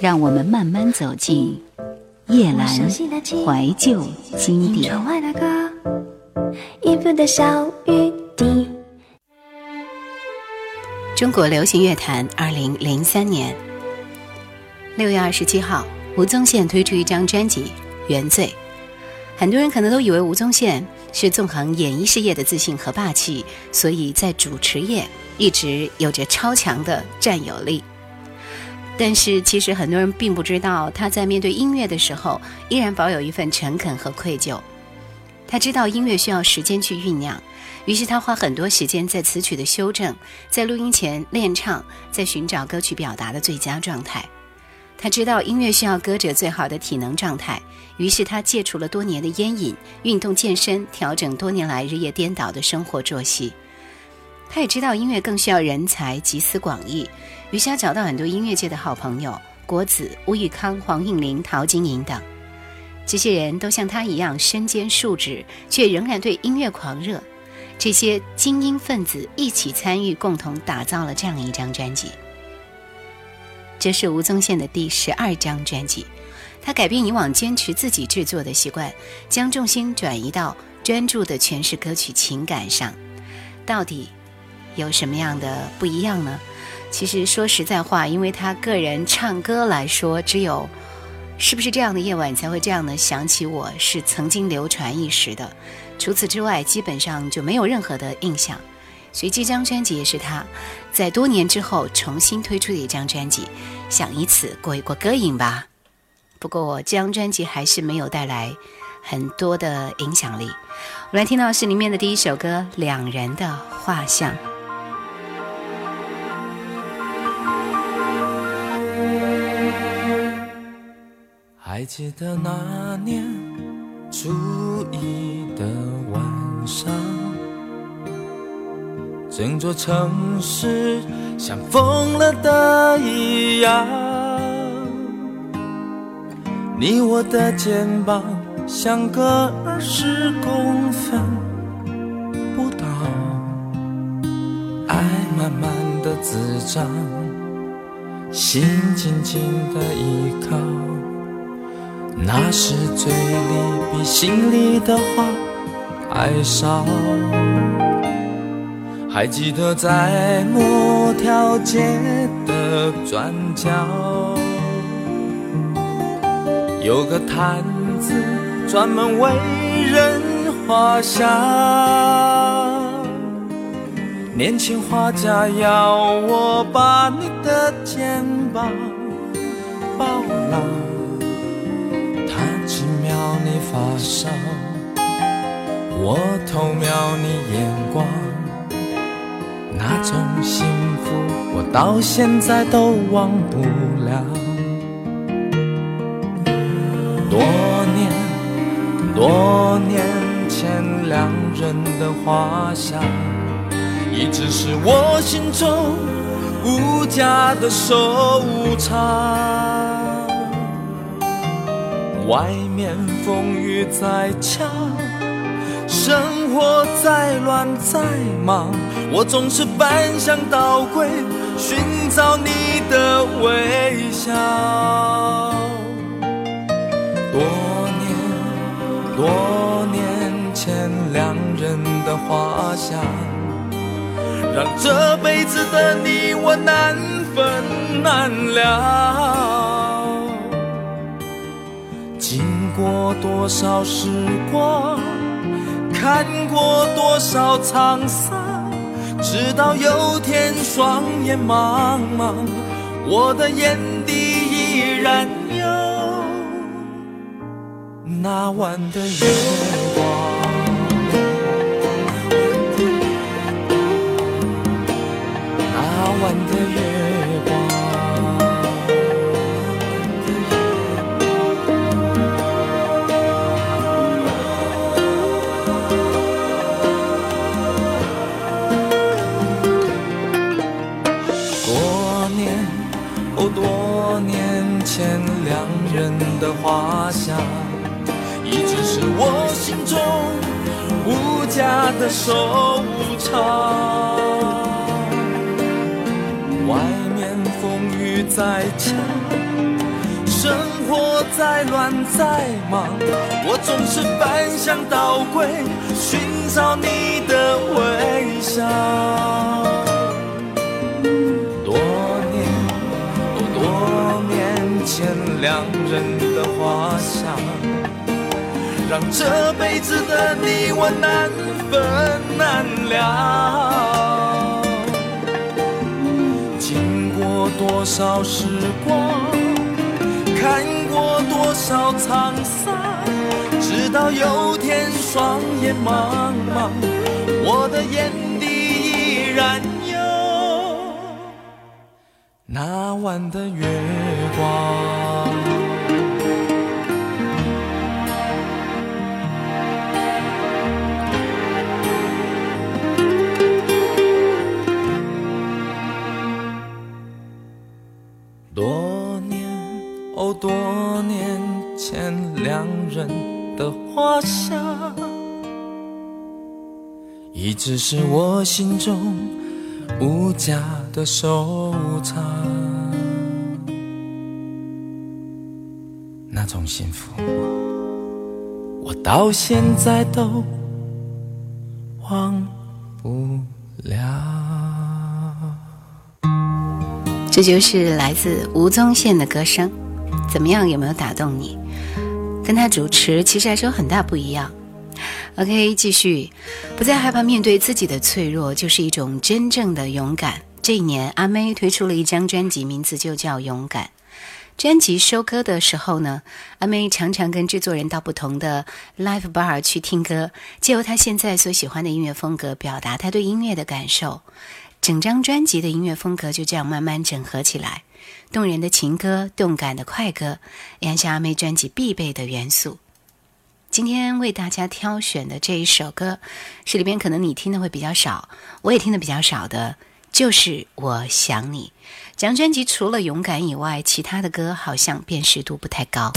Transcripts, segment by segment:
让我们慢慢走进叶阑怀旧经典。中国流行乐坛，二零零三年六月二十七号，吴宗宪推出一张专辑《原罪》。很多人可能都以为吴宗宪是纵横演艺事业的自信和霸气，所以在主持业一直有着超强的占有力。但是，其实很多人并不知道，他在面对音乐的时候，依然保有一份诚恳和愧疚。他知道音乐需要时间去酝酿，于是他花很多时间在词曲的修正，在录音前练唱，在寻找歌曲表达的最佳状态。他知道音乐需要歌者最好的体能状态，于是他戒除了多年的烟瘾，运动健身，调整多年来日夜颠倒的生活作息。他也知道音乐更需要人才，集思广益。余霞找到很多音乐界的好朋友，国子、吴玉康、黄韵玲、陶晶莹等，这些人都像他一样身兼数职，却仍然对音乐狂热。这些精英分子一起参与，共同打造了这样一张专辑。这是吴宗宪的第十二张专辑，他改变以往坚持自己制作的习惯，将重心转移到专注的诠释歌曲情感上。到底有什么样的不一样呢？其实说实在话，因为他个人唱歌来说，只有是不是这样的夜晚才会这样的想起我是曾经流传一时的，除此之外基本上就没有任何的印象。所以这张专辑也是他在多年之后重新推出的一张专辑，想以此过一过歌瘾吧。不过这张专辑还是没有带来很多的影响力。我们来听到是里面的第一首歌《两人的画像》。还记得那年初一的晚上，整座城市像疯了的一样，你我的肩膀相隔二十公分不到，爱慢慢的滋长，心紧紧的依靠。那是嘴里比心里的话还少。还记得在某条街的转角，有个摊子专门为人画像。年轻画家要我把你的肩膀抱牢。你发梢，我偷瞄你眼光，那种幸福我到现在都忘不了。多年多年前两人的画像，一直是我心中无价的收藏。外面风雨再强，生活再乱再忙，我总是翻箱倒柜寻找你的微笑。多年多年前两人的画像，让这辈子的你我难分难了。过多少时光，看过多少沧桑，直到有天双眼茫茫，我的眼底依然有那晚的月。家的收场。外面风雨再强，生活再乱再忙，我总是翻箱倒柜寻找你的微笑。多年，多年前两人的画像，让这辈子的你我难分难了。经过多少时光？看过多少沧桑，直到有天双眼茫茫，我的眼底依然有那晚的月光。直是我心中无价的收藏。那种幸福，我到现在都忘不了。这就是来自吴宗宪的歌声。怎么样？有没有打动你？跟他主持其实还是有很大不一样。OK，继续，不再害怕面对自己的脆弱，就是一种真正的勇敢。这一年，阿妹推出了一张专辑，名字就叫《勇敢》。专辑收歌的时候呢，阿妹常常跟制作人到不同的 live bar 去听歌，借由她现在所喜欢的音乐风格，表达她对音乐的感受。整张专辑的音乐风格就这样慢慢整合起来。动人的情歌，动感的快歌，也是阿妹专辑必备的元素。今天为大家挑选的这一首歌，是里边可能你听的会比较少，我也听的比较少的，就是《我想你》。这张专辑除了勇敢以外，其他的歌好像辨识度不太高。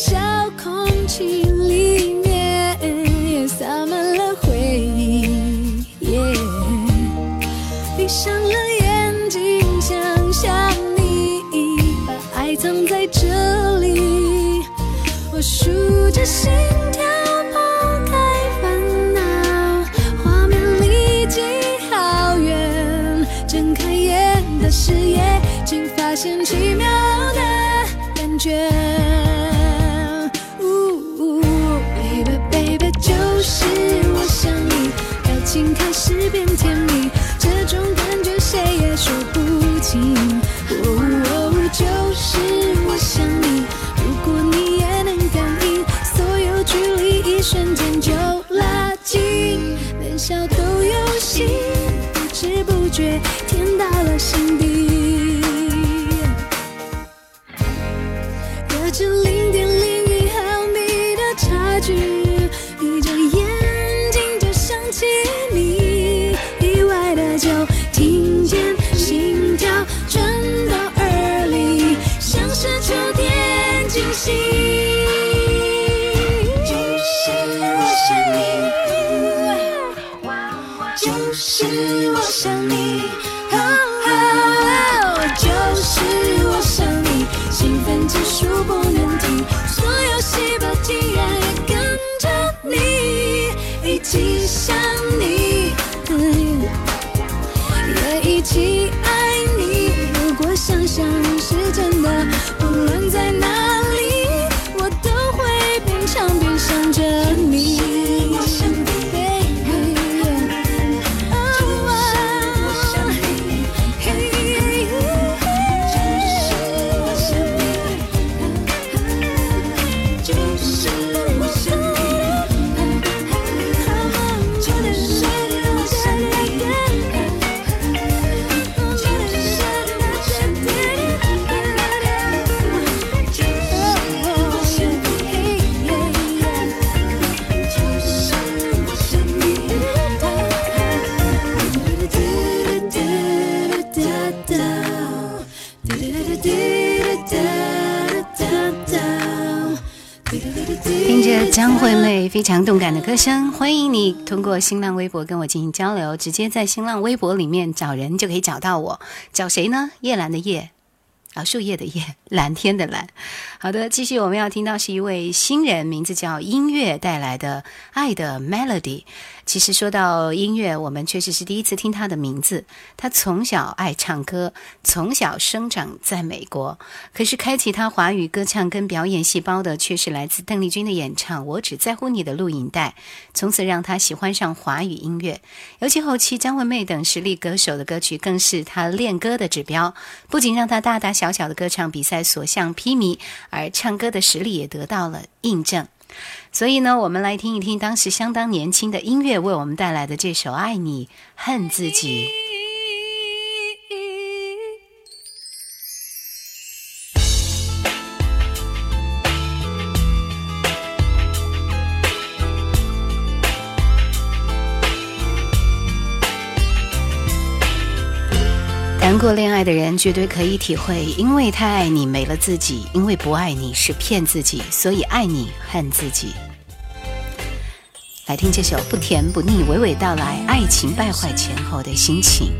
小空气非常动感的歌声，欢迎你通过新浪微博跟我进行交流，直接在新浪微博里面找人就可以找到我。找谁呢？叶兰的叶。啊，树叶的叶，蓝天的蓝。好的，继续我们要听到是一位新人，名字叫音乐带来的爱的 melody。其实说到音乐，我们确实是第一次听他的名字。他从小爱唱歌，从小生长在美国。可是开启他华语歌唱跟表演细胞的，却是来自邓丽君的演唱《我只在乎你》的录影带。从此让他喜欢上华语音乐。尤其后期张惠妹等实力歌手的歌曲，更是他练歌的指标。不仅让他大大小小的歌唱比赛所向披靡，而唱歌的实力也得到了印证。所以呢，我们来听一听当时相当年轻的音乐为我们带来的这首《爱你恨自己》。过恋爱的人绝对可以体会，因为太爱你没了自己，因为不爱你是骗自己，所以爱你恨自己。来听这首不甜不腻、娓娓道来爱情败坏前后的心情。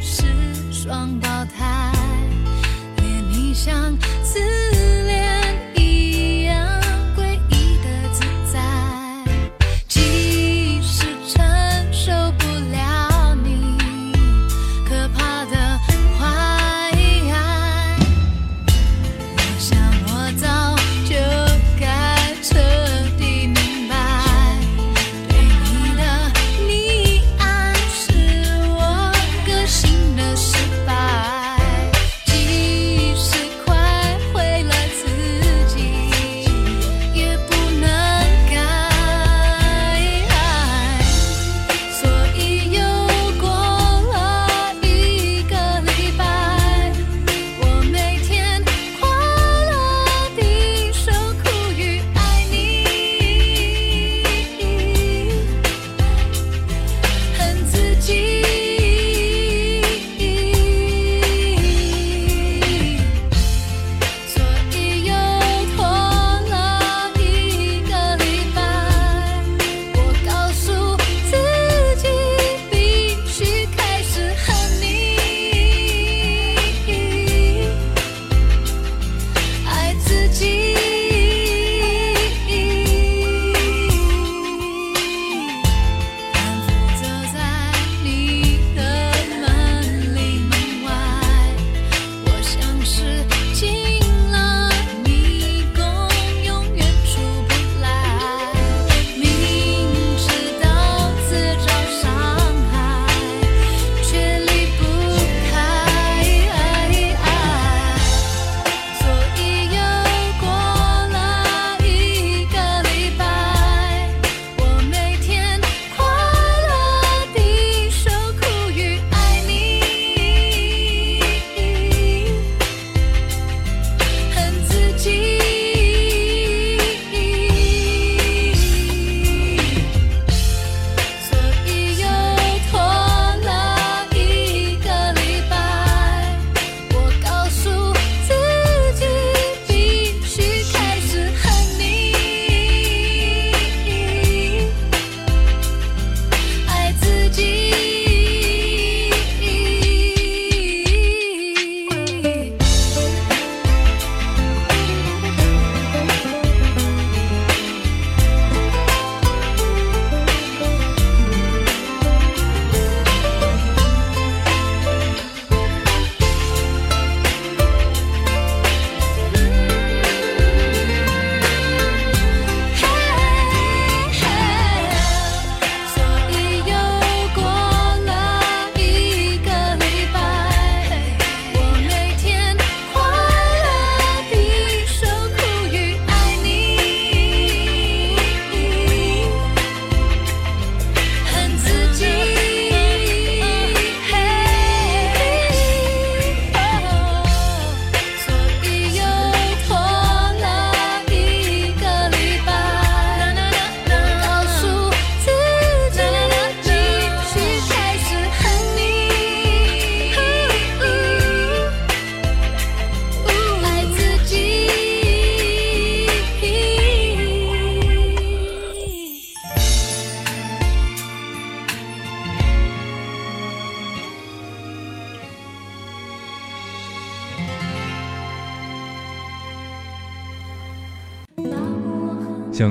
是双胞胎，连你像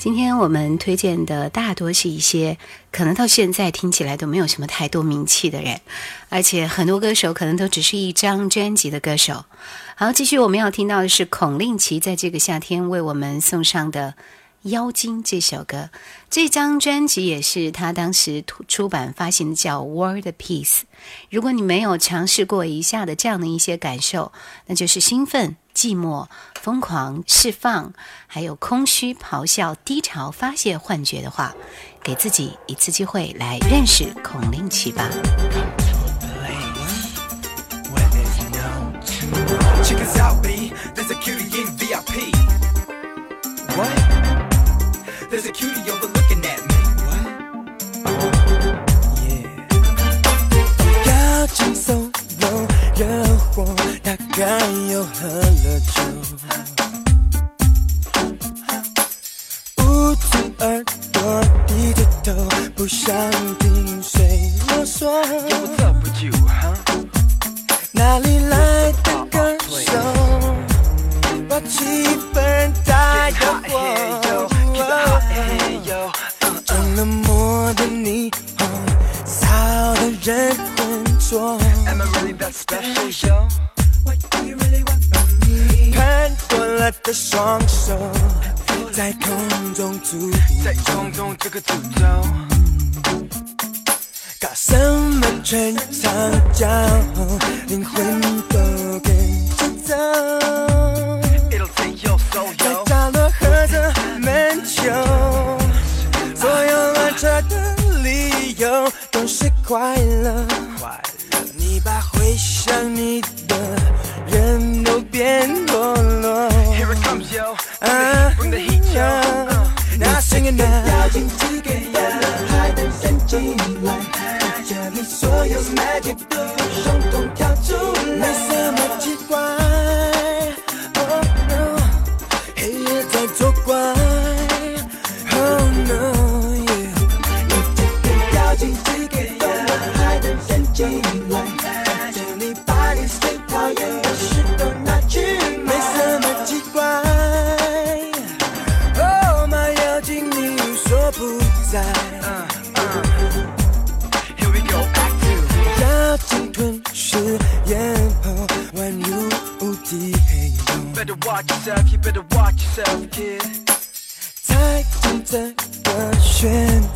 今天我们推荐的大多是一些可能到现在听起来都没有什么太多名气的人，而且很多歌手可能都只是一张专辑的歌手。好，继续我们要听到的是孔令奇在这个夏天为我们送上的《妖精》这首歌。这张专辑也是他当时出版发行的，叫《World Peace》。如果你没有尝试过以下的这样的一些感受，那就是兴奋。寂寞、疯狂、释放，还有空虚、咆哮、低潮、发泄、幻觉的话，给自己一次机会来认识孔令奇吧。该又喝了酒，快乐。You better watch yourself you better watch yourself kid. 太精彩的漩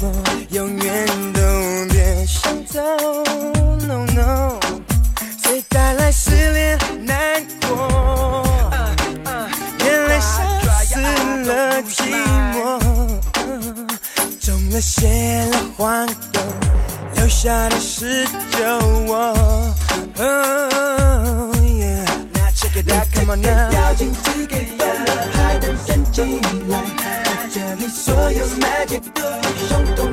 涡永远都别想走 no no. 谁带来失恋难过。原来是装死了寂寞。种了些了黄豆留下的是救我。Come on now，要禁止给有了海的人进来，这里所有 magic. 都通通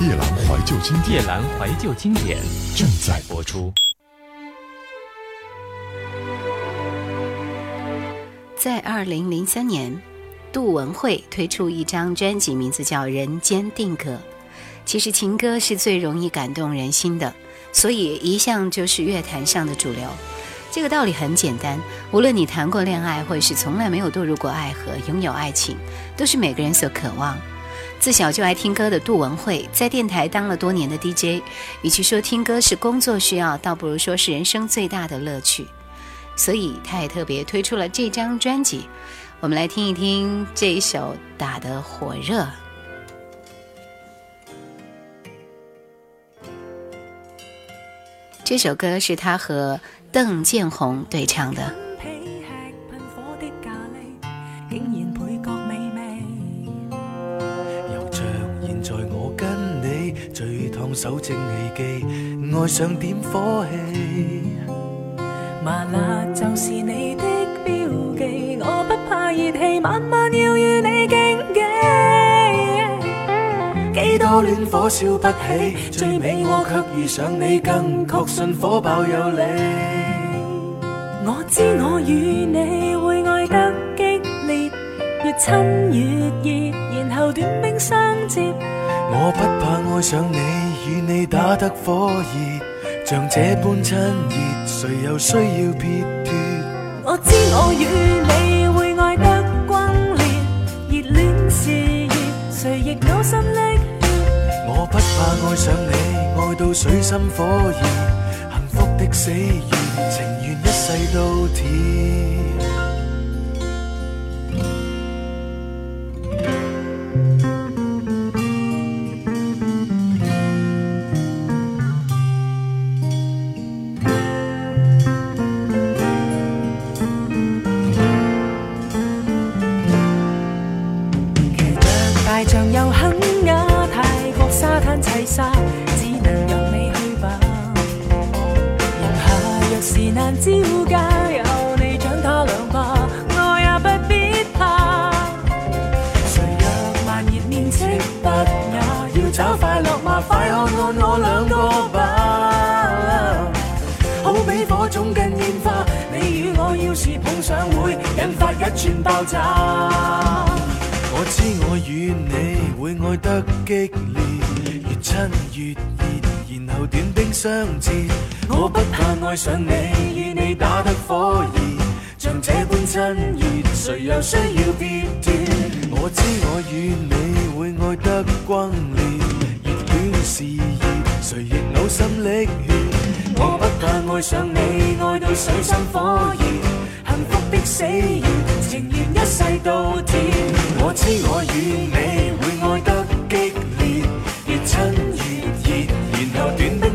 夜阑怀旧经典，夜阑怀旧经典正在播出。在二零零三年，杜文慧推出一张专辑，名字叫《人间定格》。其实情歌是最容易感动人心的，所以一向就是乐坛上的主流。这个道理很简单，无论你谈过恋爱，或是从来没有堕入过爱河，拥有爱情，都是每个人所渴望。自小就爱听歌的杜文慧，在电台当了多年的 DJ，与其说听歌是工作需要，倒不如说是人生最大的乐趣。所以，他也特别推出了这张专辑。我们来听一听这一首《打得火热》。这首歌是他和邓建宏对唱的。手正气机，爱上点火气。麻辣就是你的标记，我不怕热气，晚晚要与你竞技。几多恋火烧不起，最尾我却遇上你，更确信火爆有理。我知我与你会爱得激烈，越亲越热，然后短兵相接。我不怕爱上你。与你打得火热，像这般亲热，谁又需要撇脱？我知我与你会爱得轰烈，热恋是热，谁亦呕心沥血。我不怕爱上你，爱到水深火热，幸福的死缘，情愿一世都甜。难招架，有你掌他两把，我也不必怕。谁若慢热面青不雅，要找快乐吗？快看看我两个吧，好比火种跟烟花，你与我要是碰上会引发一串爆炸。我知我与你会爱得激烈，越亲越热。然后短兵相接。我不怕爱上你，与你打得火热，像这般亲热，谁又需要别断？我知我与你会爱得轰烈，热恋是热，谁亦呕心沥血。我不怕爱上你，爱到水深火热。幸福的死缘，情愿一世到天。我知我与你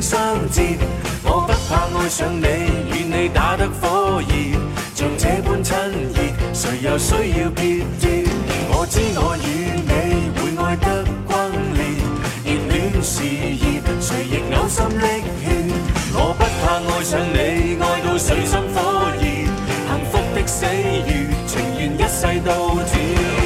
相接。我不怕爱上你，与你打得火热，像这般亲热，谁又需要撇脱？我知我与你会爱得轰烈，热恋时热，谁亦呕心沥血。我不怕爱上你，爱到水深火热。幸福的死于情愿一世到天。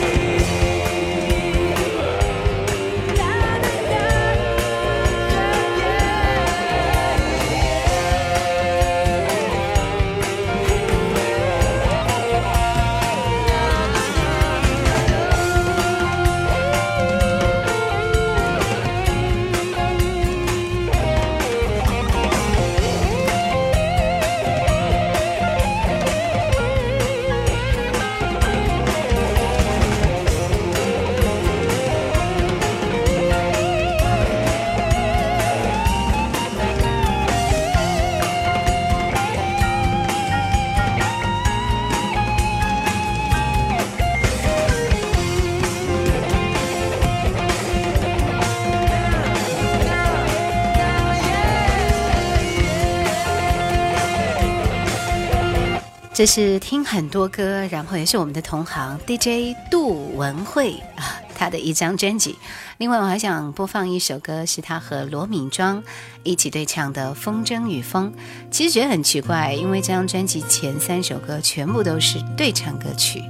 这是听很多歌，然后也是我们的同行 DJ 杜文慧啊，他的一张专辑。另外，我还想播放一首歌，是他和罗敏庄一起对唱的《风筝与风》。其实觉得很奇怪，因为这张专辑前三首歌全部都是对唱歌曲。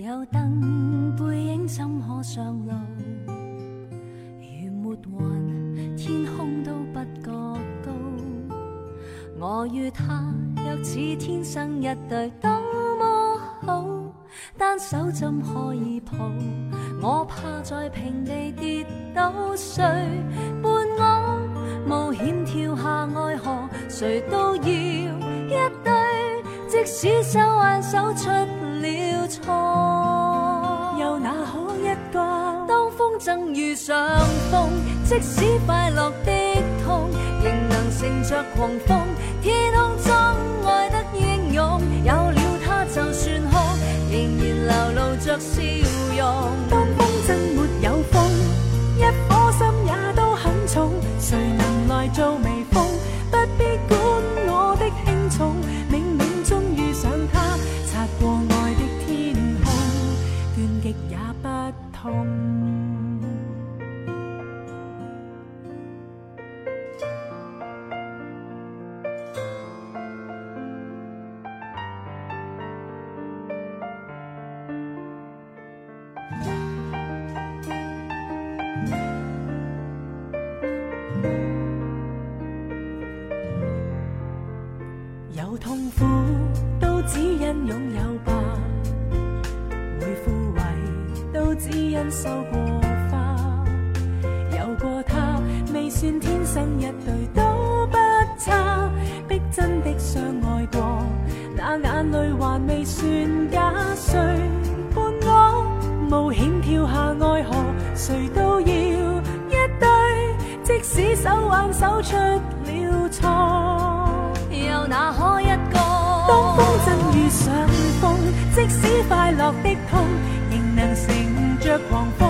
有灯，背影怎可上路？如没云，天空都不觉高。我与他若似天生一对，多么好！单手怎可以抱？我怕在平地跌倒，谁伴我冒险跳下爱河？谁都要一对，即使手挽手出即使快乐的痛，仍能乘着狂风。天空中爱得英勇，有了它就算哭，仍然流露着笑容。当风筝没有风，一颗心也都很重，谁能来做即使手挽手出了错。又哪可一个？当风筝遇上风，即使快乐的痛，仍能乘着狂风。